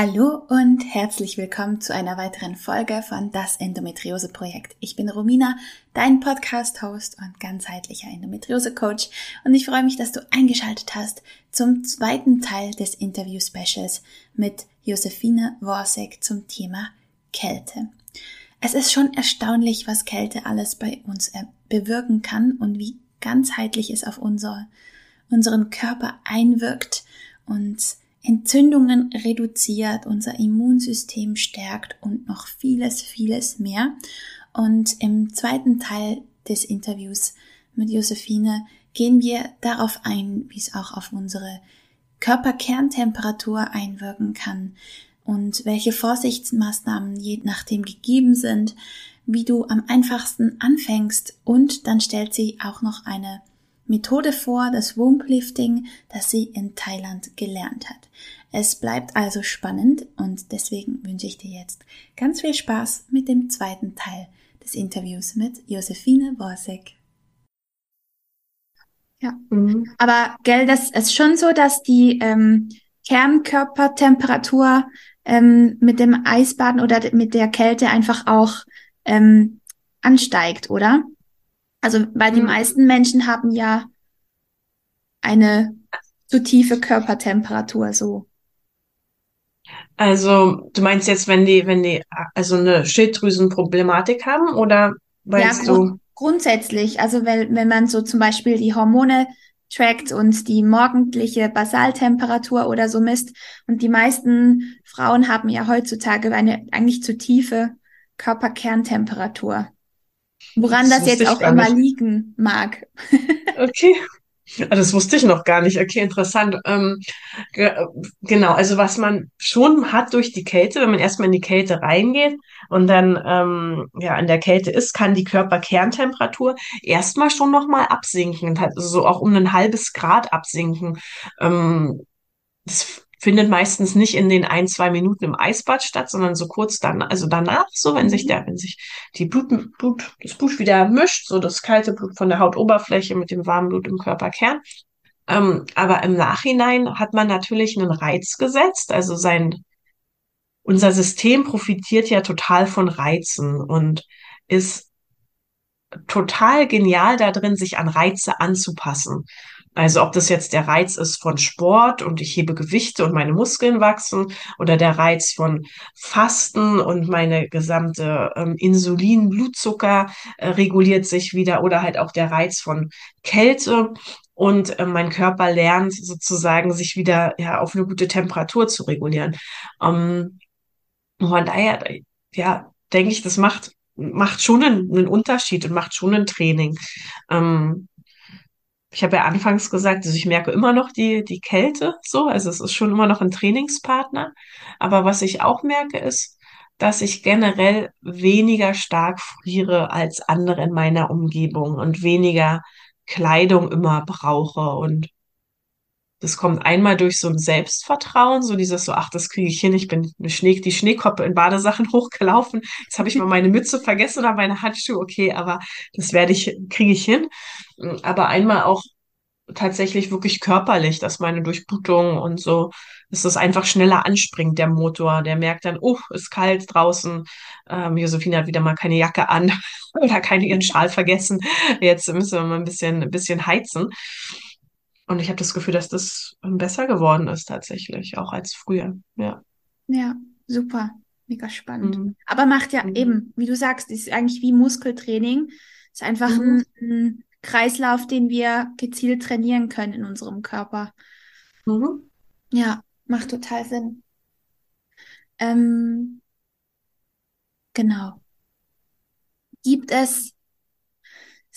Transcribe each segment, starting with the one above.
Hallo und herzlich willkommen zu einer weiteren Folge von Das Endometriose Projekt. Ich bin Romina, dein Podcast-Host und ganzheitlicher Endometriose-Coach und ich freue mich, dass du eingeschaltet hast zum zweiten Teil des Interview-Specials mit Josephine Worsek zum Thema Kälte. Es ist schon erstaunlich, was Kälte alles bei uns bewirken kann und wie ganzheitlich es auf unser, unseren Körper einwirkt und Entzündungen reduziert, unser Immunsystem stärkt und noch vieles, vieles mehr. Und im zweiten Teil des Interviews mit Josephine gehen wir darauf ein, wie es auch auf unsere Körperkerntemperatur einwirken kann und welche Vorsichtsmaßnahmen je nachdem gegeben sind, wie du am einfachsten anfängst und dann stellt sie auch noch eine Methode vor, das Womblifting, das sie in Thailand gelernt hat. Es bleibt also spannend und deswegen wünsche ich dir jetzt ganz viel Spaß mit dem zweiten Teil des Interviews mit Josephine Borsek. Ja, mhm. aber gell, das ist schon so, dass die ähm, Kernkörpertemperatur ähm, mit dem Eisbaden oder mit der Kälte einfach auch ähm, ansteigt, oder? Also, weil die mhm. meisten Menschen haben ja eine zu tiefe Körpertemperatur so. Also, du meinst jetzt, wenn die, wenn die also eine Schilddrüsenproblematik haben oder meinst ja, du? Grundsätzlich, also wenn, wenn man so zum Beispiel die Hormone trackt und die morgendliche Basaltemperatur oder so misst. Und die meisten Frauen haben ja heutzutage eine eigentlich zu tiefe Körperkerntemperatur. Woran das, das jetzt auch immer liegen mag. Okay. Ah, das wusste ich noch gar nicht. Okay, interessant. Ähm, ge genau, also was man schon hat durch die Kälte, wenn man erstmal in die Kälte reingeht und dann ähm, ja in der Kälte ist, kann die Körperkerntemperatur erstmal schon nochmal absinken, also so auch um ein halbes Grad absinken. Ähm, das findet meistens nicht in den ein, zwei Minuten im Eisbad statt, sondern so kurz dann, also danach, so wenn sich mhm. der, wenn sich die Blut, Blut, das Blut wieder mischt, so das kalte Blut von der Hautoberfläche mit dem warmen Blut im Körperkern. Ähm, aber im Nachhinein hat man natürlich einen Reiz gesetzt, also sein, unser System profitiert ja total von Reizen und ist total genial darin, sich an Reize anzupassen. Also ob das jetzt der Reiz ist von Sport und ich hebe Gewichte und meine Muskeln wachsen oder der Reiz von Fasten und meine gesamte ähm, Insulin, Blutzucker äh, reguliert sich wieder oder halt auch der Reiz von Kälte und äh, mein Körper lernt sozusagen sich wieder ja auf eine gute Temperatur zu regulieren. Ähm, von daher, ja, denke ich, das macht macht schon einen, einen Unterschied und macht schon ein Training. Ähm, ich habe ja anfangs gesagt, also ich merke immer noch die, die Kälte so, also es ist schon immer noch ein Trainingspartner. Aber was ich auch merke, ist, dass ich generell weniger stark friere als andere in meiner Umgebung und weniger Kleidung immer brauche und das kommt einmal durch so ein Selbstvertrauen, so dieses so, ach, das kriege ich hin. Ich bin eine Schnee, die Schneekoppe in Badesachen hochgelaufen. Jetzt habe ich mal meine Mütze vergessen oder meine Handschuhe. Okay, aber das werde ich, kriege ich hin. Aber einmal auch tatsächlich wirklich körperlich, dass meine Durchblutung und so, dass das einfach schneller anspringt, der Motor. Der merkt dann, oh, ist kalt draußen. Ähm, Josephine hat wieder mal keine Jacke an oder keine ihren Schal vergessen. Jetzt müssen wir mal ein bisschen, ein bisschen heizen. Und ich habe das Gefühl, dass das besser geworden ist tatsächlich, auch als früher. Ja. Ja, super. Mega spannend. Mhm. Aber macht ja mhm. eben, wie du sagst, ist eigentlich wie Muskeltraining. Ist einfach mhm. ein, ein, Kreislauf, den wir gezielt trainieren können in unserem Körper. Mhm. Ja, macht total Sinn. Ähm, genau. Gibt es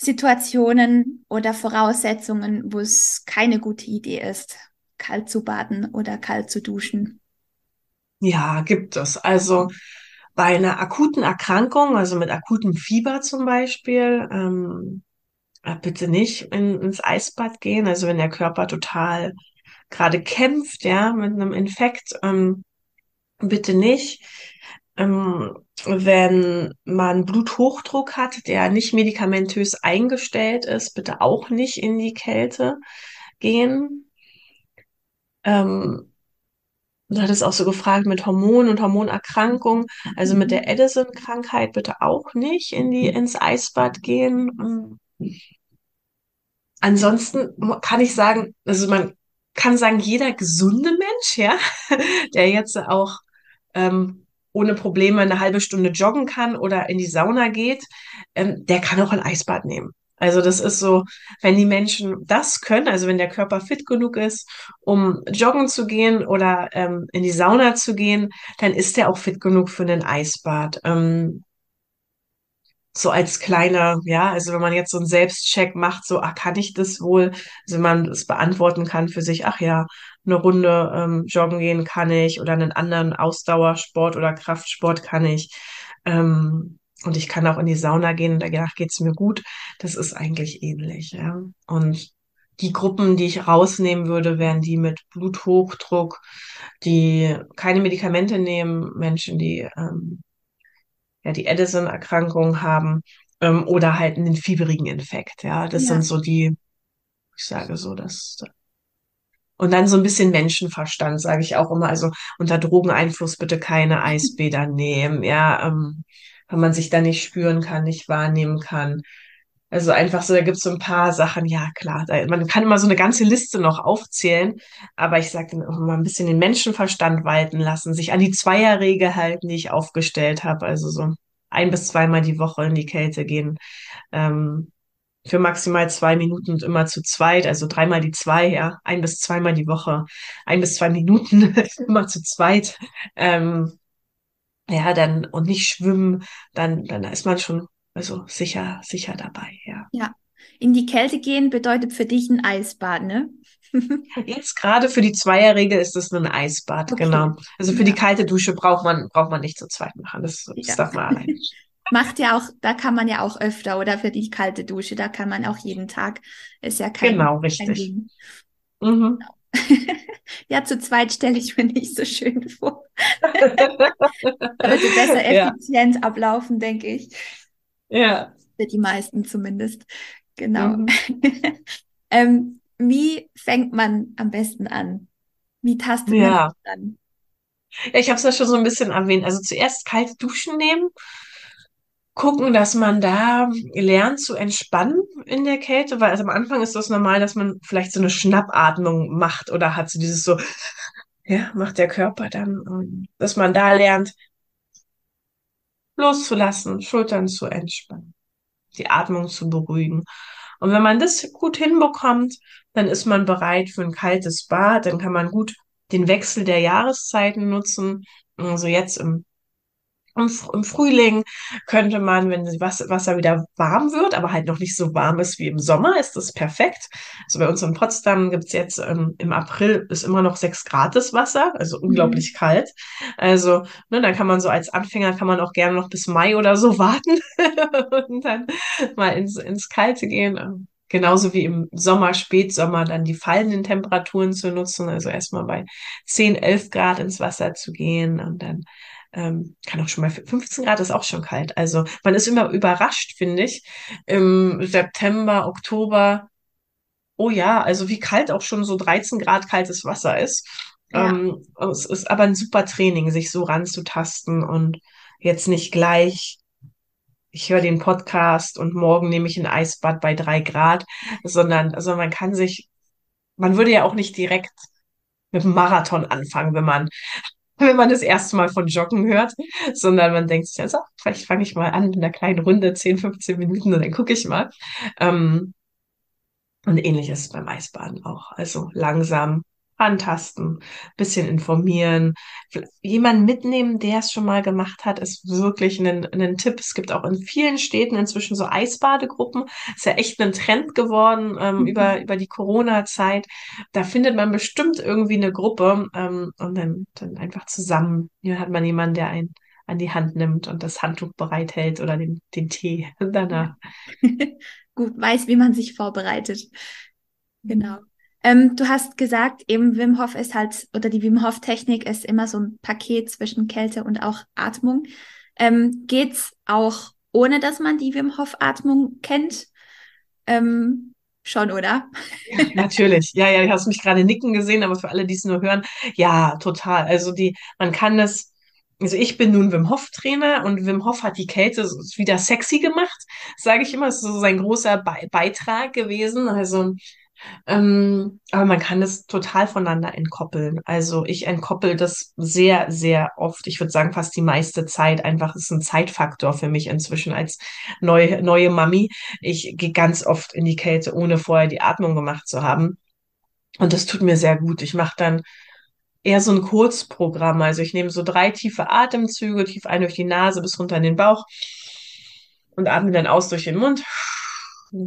Situationen oder Voraussetzungen, wo es keine gute Idee ist, kalt zu baden oder kalt zu duschen? Ja, gibt es. Also bei einer akuten Erkrankung, also mit akutem Fieber zum Beispiel, ähm, äh, bitte nicht in, ins Eisbad gehen. Also wenn der Körper total gerade kämpft, ja, mit einem Infekt, ähm, bitte nicht. Ähm, wenn man Bluthochdruck hat, der nicht medikamentös eingestellt ist, bitte auch nicht in die Kälte gehen. Ähm, du hattest auch so gefragt mit Hormonen und Hormonerkrankungen. Also mit der Addison-Krankheit bitte auch nicht in die, ins Eisbad gehen. Ansonsten kann ich sagen, also man kann sagen, jeder gesunde Mensch, ja, der jetzt auch ähm, ohne Probleme eine halbe Stunde joggen kann oder in die Sauna geht, ähm, der kann auch ein Eisbad nehmen. Also das ist so, wenn die Menschen das können, also wenn der Körper fit genug ist, um joggen zu gehen oder ähm, in die Sauna zu gehen, dann ist der auch fit genug für ein Eisbad. Ähm, so als kleiner, ja, also wenn man jetzt so einen Selbstcheck macht, so, ach, kann ich das wohl? Also wenn man es beantworten kann für sich, ach ja, eine Runde ähm, joggen gehen kann ich oder einen anderen Ausdauersport oder Kraftsport kann ich. Ähm, und ich kann auch in die Sauna gehen und danach geht's mir gut. Das ist eigentlich ähnlich, ja. Und die Gruppen, die ich rausnehmen würde, wären die mit Bluthochdruck, die keine Medikamente nehmen, Menschen, die ähm, ja, die Addison-Erkrankung haben ähm, oder halt einen fieberigen Infekt. Ja, das Ja. sind so die, ich sage so, das. Und dann so ein bisschen Menschenverstand, sage ich auch immer. Also unter Drogeneinfluss bitte keine Eisbäder nehmen, ja, ähm, wenn man sich da nicht spüren kann, nicht wahrnehmen kann. Also einfach so, da gibt's so ein paar Sachen, ja klar, da, man kann immer so eine ganze Liste noch aufzählen, aber ich sage dann auch immer ein bisschen den Menschenverstand walten lassen, sich an die Zweierregel halten, die ich aufgestellt habe, also so ein bis zweimal die Woche in die Kälte gehen, ähm, für maximal zwei Minuten und immer zu zweit, also dreimal die zwei, ja, ein bis zweimal die Woche, ein bis zwei Minuten immer zu zweit, ähm, ja, dann und nicht schwimmen, dann dann ist man schon also sicher sicher dabei, ja. Ja. In die Kälte gehen bedeutet für dich ein Eisbad, ne? Jetzt gerade für die Zweierregel ist es ein Eisbad, Okay. genau. Also für die Ja. kalte Dusche braucht man braucht man nicht zu zweit machen. Das, das Ja. darf man allein. Macht ja auch, da kann man ja auch öfter oder für die kalte Dusche, da kann man auch jeden Tag. Ist ja kein, Genau, kein richtig. Ding. Mhm. Ja, zu zweit stelle ich mir nicht so schön vor. Würde besser Ja, effizient ablaufen, denke ich. Ja. Für die meisten zumindest. Genau. Mhm. Ähm, wie fängt man am besten an? Wie tastet man Ja. sich an? Ja, ich habe es ja schon so ein bisschen erwähnt. Also zuerst kalte Duschen nehmen, gucken, dass man da lernt zu entspannen in der Kälte, weil also am Anfang ist das normal, dass man vielleicht so eine Schnappatmung macht oder hat so dieses so, ja, macht der Körper dann, dass man da lernt, loszulassen, Schultern zu entspannen, die Atmung zu beruhigen. Und wenn man das gut hinbekommt, dann ist man bereit für ein kaltes Bad, dann kann man gut den Wechsel der Jahreszeiten nutzen. Also jetzt im Im, Im Frühling könnte man, wenn das Wasser, wieder warm wird, aber halt noch nicht so warm ist wie im Sommer, ist das perfekt. Also bei uns in Potsdam gibt's jetzt ähm, im April ist immer noch sechs Grad das Wasser, also Mhm. unglaublich kalt. Also, ne, dann kann man so als Anfänger kann man auch gerne noch bis Mai oder so warten und dann mal ins, ins Kalte gehen. Ähm, Genauso wie im Sommer, Spätsommer, dann die fallenden Temperaturen zu nutzen, also erstmal bei 10, 11 Grad ins Wasser zu gehen und dann ähm, kann auch schon mal 15 Grad ist auch schon kalt. Also man ist immer überrascht, finde ich. Im September, Oktober, oh ja, also wie kalt auch schon so 13 Grad kaltes Wasser ist. Ja, Ähm, es ist aber ein super Training, sich so ranzutasten und jetzt nicht gleich, ich höre den Podcast und morgen nehme ich ein Eisbad bei drei Grad, sondern also man kann sich, man würde ja auch nicht direkt mit dem Marathon anfangen, wenn man wenn man das erste Mal von Joggen hört, sondern man denkt sich, ja, so, vielleicht fange ich mal an mit einer kleinen Runde, 10, 15 Minuten und dann gucke ich mal. Ähm, und ähnlich ist es beim Eisbaden auch. Also langsam antasten, bisschen informieren, jemanden mitnehmen, der es schon mal gemacht hat, ist wirklich ein, ein Tipp. Es gibt auch in vielen Städten inzwischen so Eisbadegruppen. Ist ja echt ein Trend geworden ähm, über, Mhm. über die Corona-Zeit. Da findet man bestimmt irgendwie eine Gruppe ähm, und dann, dann einfach zusammen. Hier hat man jemanden, der einen an die Hand nimmt und das Handtuch bereithält oder den, den Tee danach. Gut, weiß, wie man sich vorbereitet. Genau. Ähm, du hast gesagt, eben Wim Hof ist halt, oder die Wim Hof Technik ist immer so ein Paket zwischen Kälte und auch Atmung. Ähm, geht's auch ohne, dass man die Wim Hof Atmung kennt? Ähm, schon, oder? Ja, natürlich. Ja, ja, du hast mich gerade nicken gesehen, aber für alle, die es nur hören, ja, total. Also die, man kann das, also ich bin nun Wim Hof Trainer und Wim Hof hat die Kälte wieder sexy gemacht, sage ich immer. Das ist so sein großer Be Beitrag gewesen. Also ähm, aber man kann es total voneinander entkoppeln. Also ich entkoppel das sehr, sehr oft. Ich würde sagen, fast die meiste Zeit. Einfach ist ein Zeitfaktor für mich inzwischen als neue, neue Mami. Ich gehe ganz oft in die Kälte, ohne vorher die Atmung gemacht zu haben. Und das tut mir sehr gut. Ich mache dann eher so ein Kurzprogramm. Also ich nehme so drei tiefe Atemzüge, tief ein durch die Nase bis runter in den Bauch und atme dann aus durch den Mund.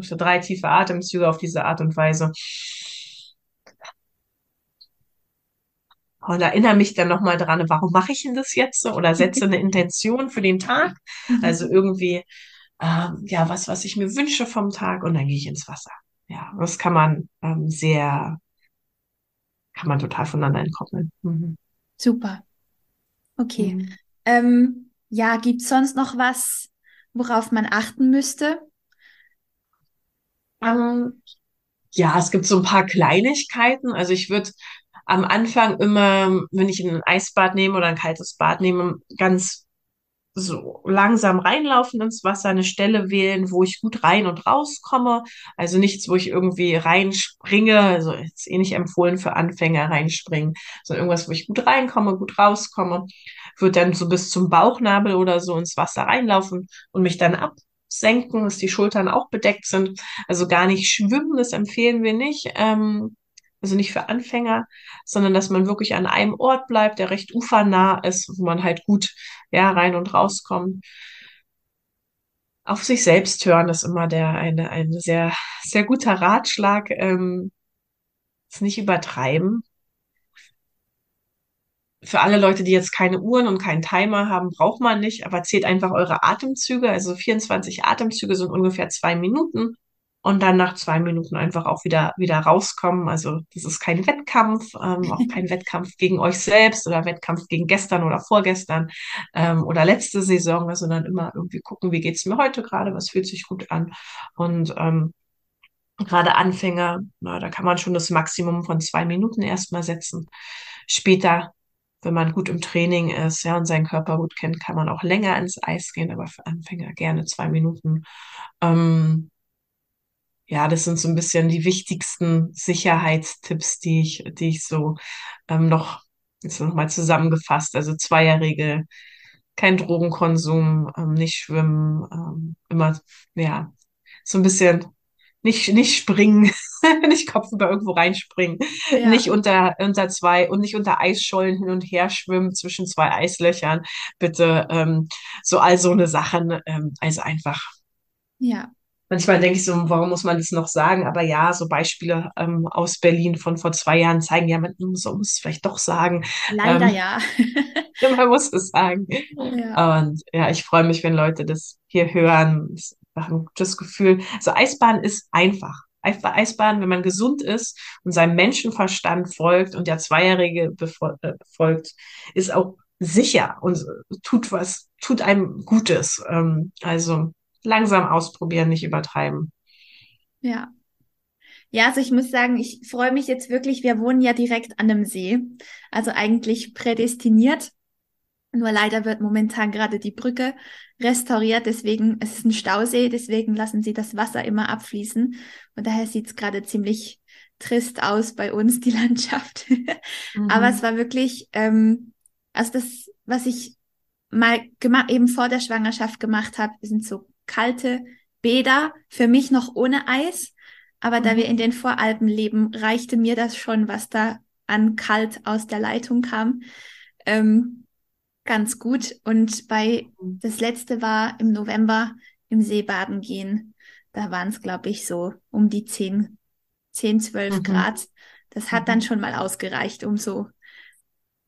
So drei tiefe Atemzüge auf diese Art und Weise. Und erinnere mich dann nochmal dran, warum mache ich denn das jetzt so? Oder setze eine Intention für den Tag. Mhm. Also irgendwie, ähm, ja, was, was ich mir wünsche vom Tag und dann gehe ich ins Wasser. Ja, das kann man ähm, sehr, kann man total voneinander entkoppeln. Mhm. Super. Okay. Mhm. Ähm, ja, gibt es sonst noch was, worauf man achten müsste? Ähm, ja, es gibt so ein paar Kleinigkeiten. Also ich würde am Anfang immer, wenn ich ein Eisbad nehme oder ein kaltes Bad nehme, ganz so langsam reinlaufen ins Wasser, eine Stelle wählen, wo ich gut rein und rauskomme. Also nichts, wo ich irgendwie reinspringe, also jetzt eh nicht empfohlen für Anfänger reinspringen, sondern irgendwas, wo ich gut reinkomme, gut rauskomme. Würde dann so bis zum Bauchnabel oder so ins Wasser reinlaufen und mich dann absenken, dass die Schultern auch bedeckt sind. Also gar nicht schwimmen, das empfehlen wir nicht. Ähm, also nicht für Anfänger, sondern dass man wirklich an einem Ort bleibt, der recht ufernah ist, wo man halt gut ja, rein und rauskommt. Auf sich selbst hören ist immer der eine, ein sehr, sehr guter Ratschlag. Ähm, es nicht übertreiben. Für alle Leute, die jetzt keine Uhren und keinen Timer haben, braucht man nicht, aber zählt einfach eure Atemzüge. Also 24 Atemzüge sind ungefähr zwei Minuten und dann nach zwei Minuten einfach auch wieder, wieder rauskommen. Also das ist kein Wettkampf, ähm, auch kein Wettkampf gegen euch selbst oder Wettkampf gegen gestern oder vorgestern ähm, oder letzte Saison, sondern immer irgendwie gucken, wie geht's mir heute gerade, was fühlt sich gut an. Und ähm, gerade Anfänger, na, da kann man schon das Maximum von zwei Minuten erstmal setzen. Später wenn man gut im Training ist, ja, und seinen Körper gut kennt, kann man auch länger ins Eis gehen, aber für Anfänger gerne zwei Minuten. Ähm, ja, das sind so ein bisschen die wichtigsten Sicherheitstipps, die ich, die ich so ähm, noch jetzt nochmal zusammengefasst. Also Zweierregel, kein Drogenkonsum, ähm, nicht schwimmen, ähm, immer, ja, so ein bisschen nicht, nicht springen, nicht kopfüber irgendwo reinspringen, ja. nicht unter, unter zwei und nicht unter Eisschollen hin und her schwimmen zwischen zwei Eislöchern. Bitte, ähm, so all so eine Sachen, ähm, also einfach. Ja, Manchmal denke ich so, warum muss man das noch sagen? Aber ja, so Beispiele ähm, aus Berlin von vor zwei Jahren zeigen, ja, man muss, muss es vielleicht doch sagen. Leider ähm, ja. man muss es sagen. Ja. Und ja, ich freue mich, wenn Leute das hier hören. Das ist ein gutes Gefühl. Also Eisbahn ist einfach. Eisbahn, wenn man gesund ist und seinem Menschenverstand folgt und der Zweijährige folgt, ist auch sicher und tut was, tut einem Gutes. Ähm, also langsam ausprobieren, nicht übertreiben. Ja. Ja, also ich muss sagen, ich freue mich jetzt wirklich, wir wohnen ja direkt an einem See, also eigentlich prädestiniert. Nur leider wird momentan gerade die Brücke restauriert, deswegen es ist ein Stausee, deswegen lassen sie das Wasser immer abfließen. Und daher sieht es gerade ziemlich trist aus bei uns, die Landschaft. mhm. Aber es war wirklich, ähm, also das, was ich mal gemacht, eben vor der Schwangerschaft gemacht habe, sind so kalte Bäder, für mich noch ohne Eis. Aber mhm. da wir in den Voralpen leben, reichte mir das schon, was da an kalt aus der Leitung kam. Ähm, ganz gut. Und bei mhm. das letzte war im November im Seebaden gehen. Da waren es, glaube ich, so um die 10, 10 12 mhm. Grad. Das hat dann mhm. schon mal ausgereicht, um so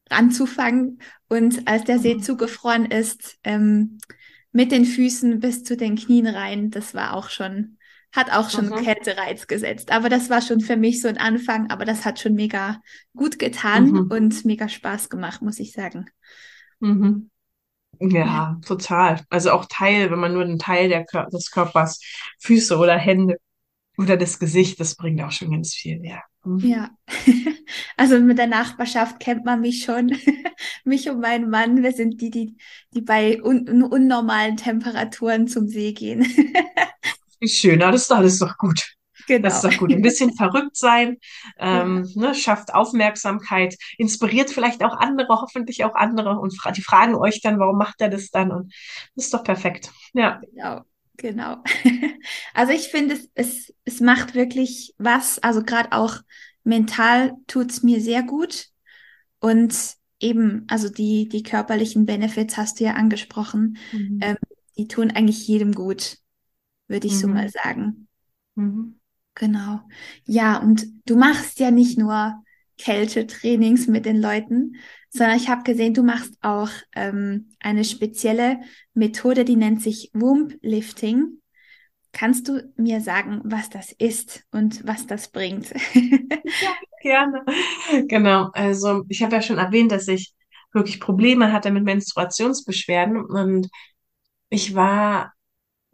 ranzufangen. Und als der See Mhm. zugefroren ist, ähm, mit den Füßen bis zu den Knien rein, das war auch schon, hat auch schon Mhm. Kältereiz gesetzt. Aber das war schon für mich so ein Anfang, aber das hat schon mega gut getan Mhm. und mega Spaß gemacht, muss ich sagen. Mhm. Ja. Total. Also auch Teil, wenn man nur einen Teil der Kör des Körpers, Füße oder Hände oder das Gesicht, das bringt auch schon ganz viel, ja. Mhm. Ja, also mit der Nachbarschaft kennt man mich schon. Mich und meinen Mann, wir sind die, die, die bei un unnormalen Temperaturen zum See gehen. Wie schön, das ist das ist doch gut. Das Genau. ist doch gut. Ein bisschen verrückt sein, Ja, ähm, ne, schafft Aufmerksamkeit, inspiriert vielleicht auch andere, hoffentlich auch andere und fra die fragen euch dann, warum macht er das dann? Und das ist doch perfekt. Ja. genau, genau. Also ich finde, es, es, es macht wirklich was. Also gerade auch mental tut's mir sehr gut. Und eben, also die, die körperlichen Benefits hast du ja angesprochen. Mhm. Ähm, die tun eigentlich jedem gut, würde ich so mal Mhm. sagen. Mhm. Genau. Ja, und du machst ja nicht nur Kältetrainings mit den Leuten, sondern ich habe gesehen, du machst auch ähm, eine spezielle Methode, die nennt sich Womb Lifting. Kannst du mir sagen, was das ist und was das bringt? Gerne. Genau. Also ich habe ja schon erwähnt, dass ich wirklich Probleme hatte mit Menstruationsbeschwerden und ich war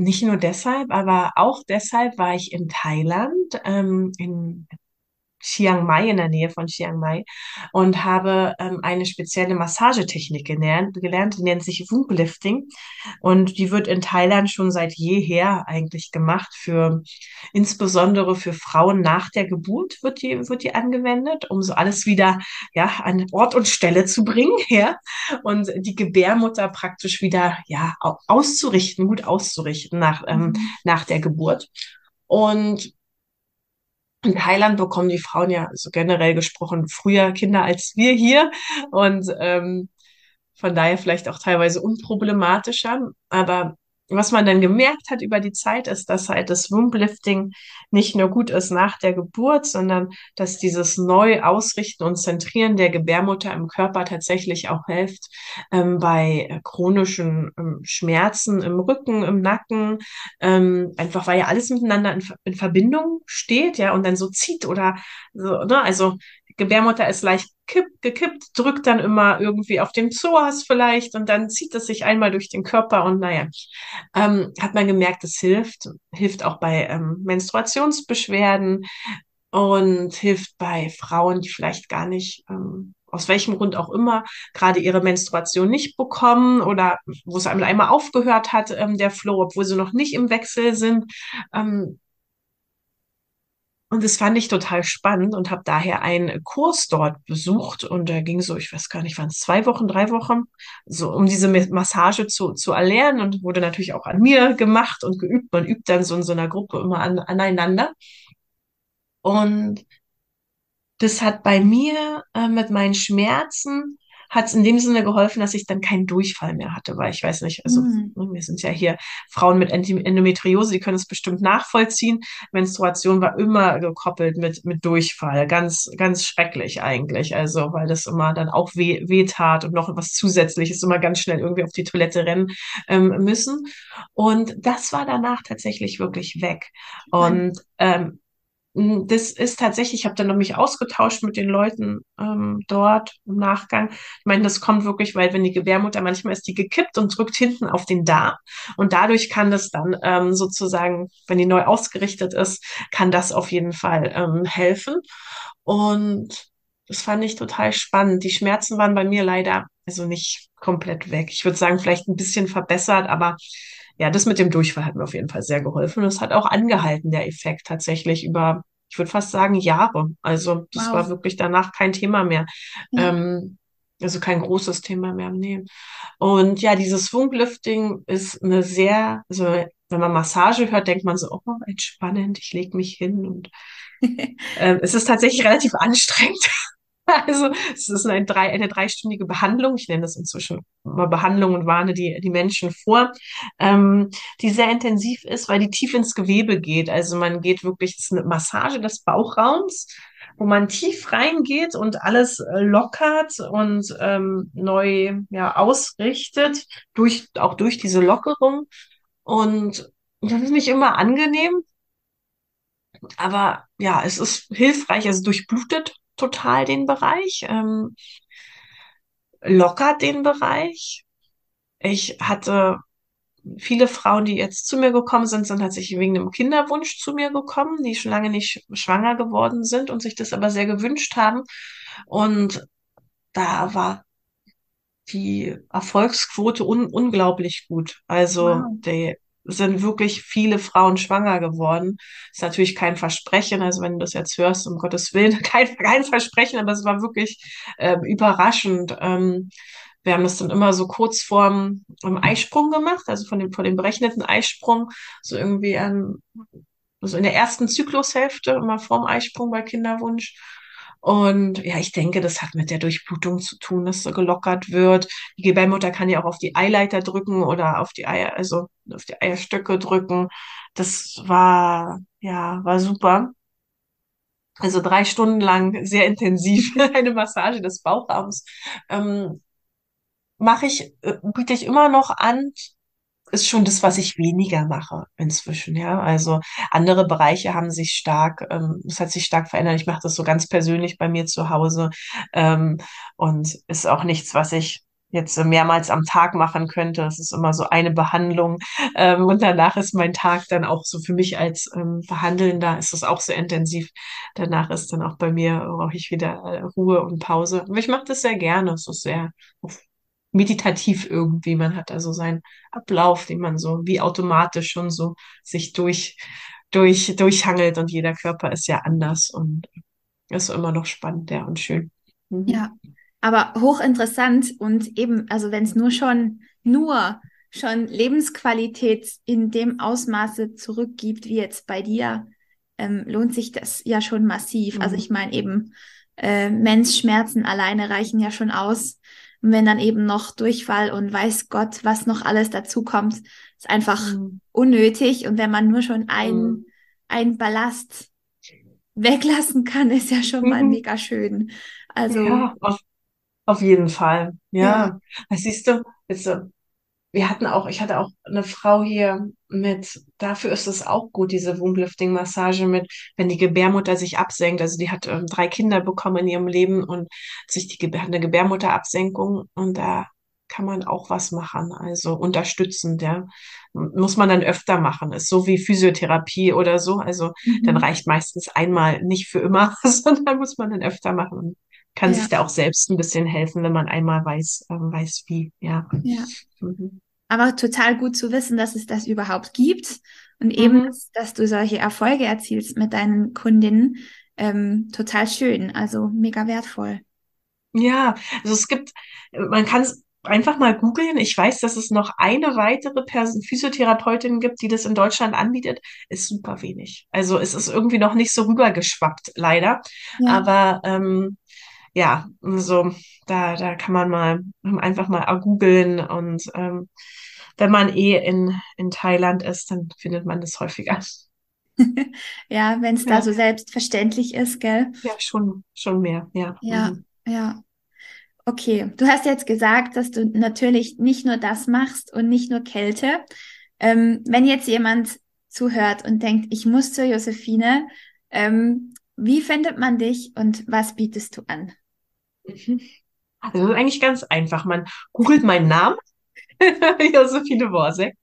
nicht nur deshalb, aber auch deshalb war ich in Thailand, ähm, in Chiang Mai, in der Nähe von Chiang Mai, und habe ähm, eine spezielle Massagetechnik gelernt, gelernt, die nennt sich Womb Lifting. Und die wird in Thailand schon seit jeher eigentlich gemacht für, insbesondere für Frauen nach der Geburt wird die, wird die angewendet, um so alles wieder, ja, an Ort und Stelle zu bringen, ja, und die Gebärmutter praktisch wieder, ja, au- auszurichten, gut auszurichten nach, ähm, Mhm. nach der Geburt. Und in Thailand bekommen die Frauen ja so generell gesprochen früher Kinder als wir hier und ähm, von daher vielleicht auch teilweise unproblematischer. Aber was man dann gemerkt hat über die Zeit, ist, dass halt das Womblifting nicht nur gut ist nach der Geburt, sondern dass dieses neu Ausrichten und Zentrieren der Gebärmutter im Körper tatsächlich auch hilft ähm, bei äh, chronischen ähm, Schmerzen im Rücken, im Nacken, ähm, einfach weil ja alles miteinander in, in Verbindung steht, ja, und dann so zieht oder so, ne? Also Gebärmutter ist leicht kipp, gekippt, drückt dann immer irgendwie auf den Psoas vielleicht und dann zieht es sich einmal durch den Körper und naja, ähm, hat man gemerkt, es hilft, hilft auch bei ähm, Menstruationsbeschwerden und hilft bei Frauen, die vielleicht gar nicht, ähm, aus welchem Grund auch immer, gerade ihre Menstruation nicht bekommen oder wo es einmal aufgehört hat, ähm, der Flow, obwohl sie noch nicht im Wechsel sind. Ähm, und das fand ich total spannend und habe daher einen Kurs dort besucht. Und da ging so, ich weiß gar nicht, waren es zwei Wochen, drei Wochen, so um diese Massage zu, zu erlernen und wurde natürlich auch an mir gemacht und geübt. Man übt dann so in so einer Gruppe immer an, aneinander. Und das hat bei mir äh, mit meinen Schmerzen hat es in dem Sinne geholfen, dass ich dann keinen Durchfall mehr hatte, weil ich weiß nicht, also Hm. ne, wir sind ja hier Frauen mit Endometriose, die können es bestimmt nachvollziehen. Menstruation war immer gekoppelt mit mit Durchfall, ganz ganz schrecklich eigentlich, also weil das immer dann auch weh, weh tat und noch was Zusätzliches, immer ganz schnell irgendwie auf die Toilette rennen ähm, müssen. Und das war danach tatsächlich wirklich weg. Und ähm, Das ist tatsächlich, ich habe dann noch mich ausgetauscht mit den Leuten ähm, dort im Nachgang. Ich meine, das kommt wirklich, weil wenn die Gebärmutter, manchmal ist die gekippt und drückt hinten auf den Darm und dadurch kann das dann ähm, sozusagen, wenn die neu ausgerichtet ist, kann das auf jeden Fall ähm, helfen. Und das fand ich total spannend. Die Schmerzen waren bei mir leider also nicht komplett weg. Ich würde sagen, vielleicht ein bisschen verbessert, aber ja, das mit dem Durchfall hat mir auf jeden Fall sehr geholfen. Und es hat auch angehalten, der Effekt tatsächlich über, ich würde fast sagen, Jahre. Also das war Wow. wirklich danach kein Thema mehr. Ja. Ähm, also kein großes Thema mehr. Nee. Und ja, dieses Funklifting ist eine sehr, also wenn man Massage hört, denkt man so, oh, entspannend, ich lege mich hin und ähm, es ist tatsächlich relativ anstrengend. Also es ist eine, drei, eine dreistündige Behandlung. Ich nenne das inzwischen immer Behandlung und warne die, die Menschen vor, ähm, die sehr intensiv ist, weil die tief ins Gewebe geht. Also man geht wirklich, es ist eine Massage des Bauchraums wo man tief reingeht und alles äh, lockert und ähm, neu ja, ausrichtet, durch, auch durch diese Lockerung. Und das ist nicht immer angenehm, aber ja, es ist hilfreich, also durchblutet total den Bereich, ähm, lockert den Bereich. Ich hatte viele Frauen, die jetzt zu mir gekommen sind, sind tatsächlich wegen einem Kinderwunsch zu mir gekommen, die schon lange nicht schwanger geworden sind und sich das aber sehr gewünscht haben. Und da war die Erfolgsquote un unglaublich gut. Also Wow. die sind wirklich viele Frauen schwanger geworden. Ist natürlich kein Versprechen, also wenn du das jetzt hörst, um Gottes Willen, kein, kein Versprechen, aber es war wirklich ähm, überraschend. Ähm, wir haben das dann immer so kurz vorm um Eisprung gemacht, also von dem, vor dem berechneten Eisprung, so irgendwie ähm, also in der ersten Zyklushälfte, immer vorm Eisprung bei Kinderwunsch. Und ja, ich denke, das hat mit der Durchblutung zu tun, dass so gelockert wird. Die Gebärmutter kann ja auch auf die Eileiter drücken oder auf die Eier, also auf die Eierstöcke drücken. Das war, ja, war super. Also drei Stunden lang sehr intensiv eine Massage des Bauchraums. Ähm, mache ich, äh, biete ich immer noch an, ist schon das, was ich weniger mache inzwischen, ja. Also andere Bereiche haben sich stark, ähm, es hat sich stark verändert. Ich mache das so ganz persönlich bei mir zu Hause ähm, und ist auch nichts, was ich jetzt mehrmals am Tag machen könnte. Es ist immer so eine Behandlung ähm, und danach ist mein Tag dann auch so für mich als ähm, Behandelnder ist es auch sehr intensiv. Danach ist dann auch bei mir brauche ich wieder äh, Ruhe und Pause. Aber ich mache das sehr gerne. Es ist sehr meditativ irgendwie. Man hat also seinen Ablauf, den man so wie automatisch schon so sich durch, durch, durchhangelt und jeder Körper ist ja anders und ist immer noch spannend, ja, und schön. Ja, Mhm. aber hochinteressant und eben, also wenn es nur schon, nur schon Lebensqualität in dem Ausmaße zurückgibt, wie jetzt bei dir, ähm, lohnt sich das ja schon massiv. Also ich Mhm. meine eben, äh, Menzschmerzen alleine reichen ja schon aus. Und wenn dann eben noch Durchfall und weiß Gott, was noch alles dazu kommt, ist einfach Mhm. unnötig. Und wenn man nur schon ein, Mhm. ein Ballast weglassen kann, ist ja schon mal Mhm. mega schön. Also, Ja, auf, auf jeden Fall. ja. Ja, siehst du, jetzt, wir hatten auch, ich hatte auch eine Frau hier mit, dafür ist es auch gut, diese Womblifting-Massage mit, wenn die Gebärmutter sich absenkt. Also die hat ähm, drei Kinder bekommen in ihrem Leben und sich die Gebär, eine Gebärmutterabsenkung und da kann man auch was machen, also unterstützend, ja. Muss man dann öfter machen. Ist so wie Physiotherapie oder so. Also dann Mhm. reicht meistens einmal nicht für immer, sondern muss man dann öfter machen kann sich Ja, da auch selbst ein bisschen helfen, wenn man einmal weiß, ähm, weiß wie, ja. ja. Mhm. Aber total gut zu wissen, dass es das überhaupt gibt und eben, Mhm. dass, dass du solche Erfolge erzielst mit deinen Kundinnen. Ähm, total schön, also mega wertvoll. Ja, also es gibt, man kann es einfach mal googeln. Ich weiß, dass es noch eine weitere Pers Physiotherapeutin gibt, die das in Deutschland anbietet. Ist super wenig. Also es ist irgendwie noch nicht so rübergeschwappt, leider. Ja, Aber ähm, ja, so da, da kann man mal einfach mal googeln und ähm, wenn man eh in, in Thailand ist, dann findet man das häufiger. ja, wenn es da Ja, so selbstverständlich ist, gell? ja, schon, schon mehr, ja. Ja, Mhm. ja. Okay, du hast jetzt gesagt, dass du natürlich nicht nur das machst und nicht nur Kälte. Ähm, wenn jetzt jemand zuhört und denkt, ich muss zur Josephine, ähm, wie findet man dich und was bietest du an? Mhm. Also das ist eigentlich ganz einfach. Man googelt meinen Namen, Josephine Borsek,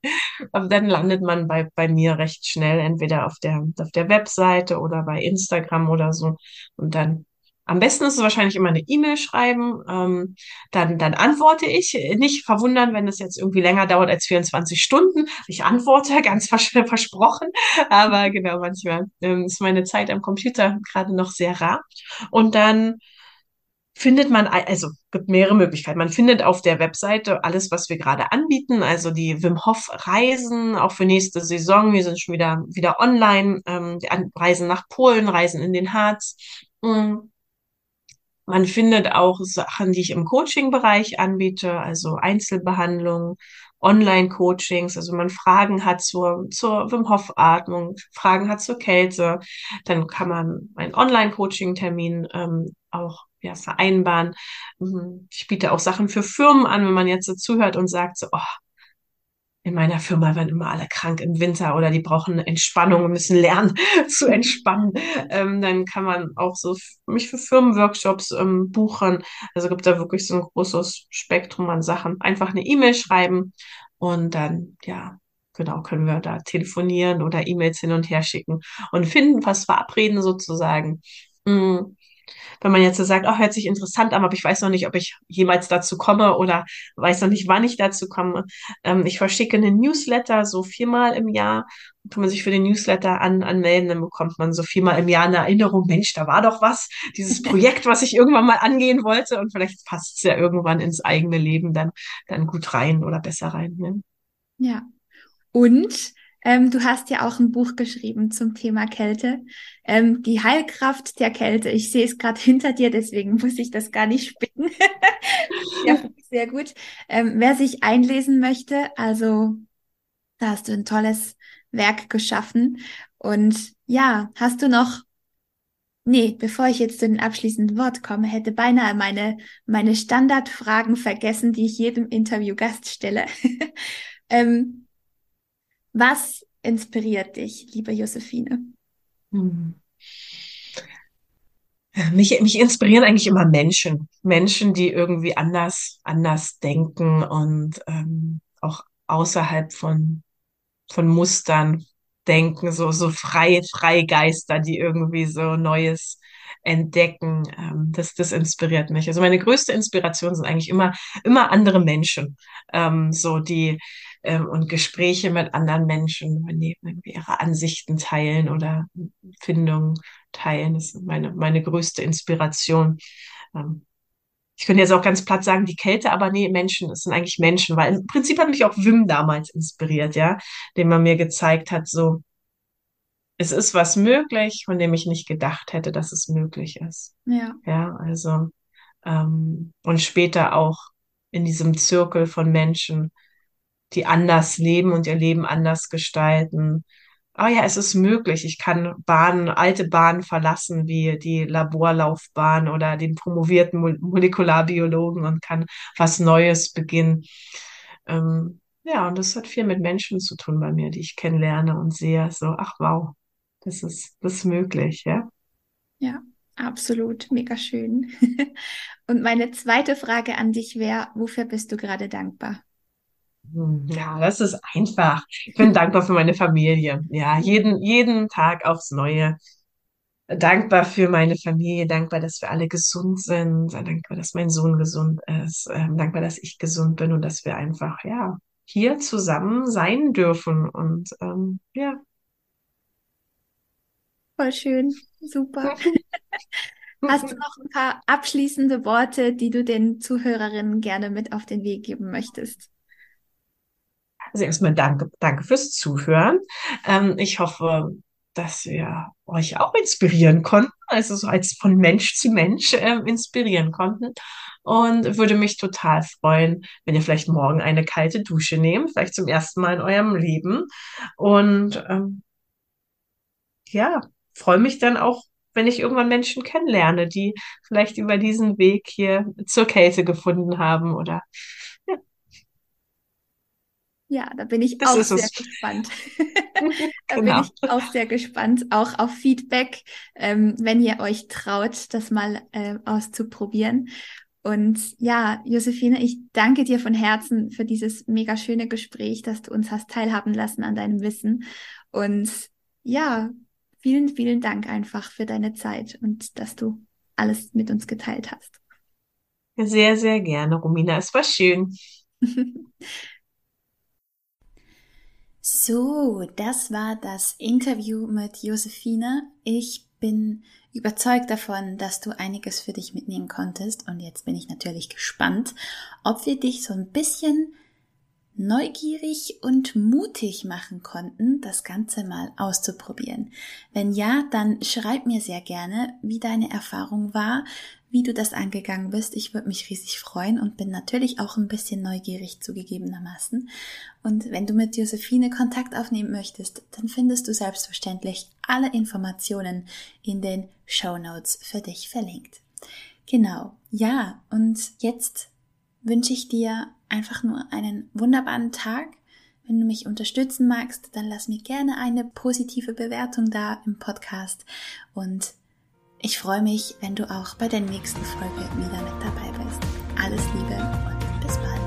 aber dann landet man bei, bei mir recht schnell, entweder auf der, auf der Webseite oder bei Instagram oder so. Und dann am besten ist es wahrscheinlich immer eine E-Mail schreiben. Ähm, dann, dann antworte ich. Nicht verwundern, wenn es jetzt irgendwie länger dauert als 24 Stunden. Ich antworte, ganz vers versprochen. Aber genau, manchmal ähm, ist meine Zeit am Computer gerade noch sehr rar. Und dann findet man, also gibt mehrere Möglichkeiten. Man findet auf der Webseite alles, was wir gerade anbieten, also die Wim Hof Reisen, auch für nächste Saison. Wir sind schon wieder, wieder online, ähm, Reisen nach Polen, Reisen in den Harz. Mm. Man findet auch Sachen, die ich im Coaching-Bereich anbiete, also Einzelbehandlung Online-Coachings, also man Fragen hat zur, zur Wim Hof Atmung, Fragen hat zur Kälte, dann kann man einen Online-Coaching-Termin ähm, auch ja, vereinbaren. Mhm. Ich biete auch Sachen für Firmen an, wenn man jetzt so zuhört und sagt so, oh, in meiner Firma werden immer alle krank im Winter oder die brauchen Entspannung und müssen lernen zu entspannen. Ähm, dann kann man auch so mich für Firmenworkshops ähm, buchen. Also gibt da wirklich so ein großes Spektrum an Sachen. Einfach eine E-Mail schreiben und dann, ja, genau, können wir da telefonieren oder E-Mails hin und her schicken und finden, was verabreden sozusagen. Mhm wenn man jetzt so sagt, oh, hört sich interessant an, aber ich weiß noch nicht, ob ich jemals dazu komme oder weiß noch nicht, wann ich dazu komme. Ähm, ich verschicke einen Newsletter so viermal im Jahr. Kann man sich für den Newsletter an, anmelden, dann bekommt man so viermal im Jahr eine Erinnerung, Mensch, da war doch was, dieses Projekt, was ich irgendwann mal angehen wollte und vielleicht passt es ja irgendwann ins eigene Leben dann, dann gut rein oder besser rein. Ne? Ja. Und ähm, du hast ja auch ein Buch geschrieben zum Thema Kälte. Ähm, die Heilkraft der Kälte. Ich sehe es gerade hinter dir, deswegen muss ich das gar nicht spicken. ja, sehr gut. Ähm, wer sich einlesen möchte, also da hast du ein tolles Werk geschaffen. Und ja, hast du noch Nee, bevor ich jetzt zu den abschließenden Wort komme, hätte beinahe meine, meine Standardfragen vergessen, die ich jedem Interviewgast stelle. ähm, was inspiriert dich, liebe Josephine? Hm. Mich, mich inspirieren eigentlich immer Menschen. Menschen, die irgendwie anders, anders denken und ähm, auch außerhalb von, von Mustern denken, so, so freie, freie Geister, die irgendwie so Neues entdecken. Ähm, das, das inspiriert mich. Also meine größte Inspiration sind eigentlich immer, immer andere Menschen. Ähm, so die, ähm, und Gespräche mit anderen Menschen, wenn die irgendwie ihre Ansichten teilen oder Findungen teilen. Das ist meine, meine größte Inspiration. Ähm, ich könnte jetzt auch ganz platt sagen, die Kälte, aber nee, Menschen, es sind eigentlich Menschen, weil im Prinzip hat mich auch Wim damals inspiriert, ja, dem man mir gezeigt hat, so, es ist was möglich, von dem ich nicht gedacht hätte, dass es möglich ist. Ja. Ja, also, ähm, und später auch in diesem Zirkel von Menschen, die anders leben und ihr Leben anders gestalten. Ah ja, es ist möglich. Ich kann Bahnen, alte Bahnen verlassen, wie die Laborlaufbahn oder den promovierten Molekularbiologen und kann was Neues beginnen. Ähm, ja, und das hat viel mit Menschen zu tun bei mir, die ich kennenlerne und sehe. So, ach wow, das ist, das ist möglich, ja. Ja, absolut. Mega schön. und meine zweite Frage an dich wäre, wofür bist du gerade dankbar? Hm, ja, das ist einfach. Ich bin dankbar für meine Familie. Ja, jeden, jeden Tag aufs Neue. Dankbar für meine Familie, dankbar, dass wir alle gesund sind, dankbar, dass mein Sohn gesund ist, ähm, dankbar, dass ich gesund bin und dass wir einfach, ja, hier zusammen sein dürfen und ähm, ja. Voll schön, super. Hast du noch ein paar abschließende Worte, die du den Zuhörerinnen gerne mit auf den Weg geben möchtest? Also erstmal danke, danke fürs Zuhören. Ähm, ich hoffe, dass wir euch auch inspirieren konnten, also so als von Mensch zu Mensch äh, inspirieren konnten. Und würde mich total freuen, wenn ihr vielleicht morgen eine kalte Dusche nehmt, vielleicht zum ersten Mal in eurem Leben. Und ähm, ja, freue mich dann auch, wenn ich irgendwann Menschen kennenlerne, die vielleicht über diesen Weg hier zur Kälte gefunden haben oder ja, da bin ich das auch sehr es. gespannt. da genau. bin ich auch sehr gespannt, auch auf Feedback, ähm, wenn ihr euch traut, das mal äh, auszuprobieren. Und ja, Josephine, ich danke dir von Herzen für dieses mega schöne Gespräch, dass du uns hast teilhaben lassen an deinem Wissen. Und ja, vielen, vielen Dank einfach für deine Zeit und dass du alles mit uns geteilt hast. Sehr, sehr gerne, Romina. Es war schön. So, das war das Interview mit Josephine. Ich bin überzeugt davon, dass du einiges für dich mitnehmen konntest und jetzt bin ich natürlich gespannt, ob wir dich so ein bisschen neugierig und mutig machen konnten, das Ganze mal auszuprobieren. Wenn ja, dann schreib mir sehr gerne, wie deine Erfahrung war, wie du das angegangen bist. Ich würde mich riesig freuen und bin natürlich auch ein bisschen neugierig zugegebenermaßen. Und wenn du mit Josephine Kontakt aufnehmen möchtest, dann findest du selbstverständlich alle Informationen in den Show Notes für dich verlinkt. Genau, ja, und jetzt wünsche ich dir einfach nur einen wunderbaren Tag. Wenn du mich unterstützen magst, dann lass mir gerne eine positive Bewertung da im Podcast und ich freue mich, wenn du auch bei der nächsten Folge wieder mit dabei bist. Alles Liebe und bis bald.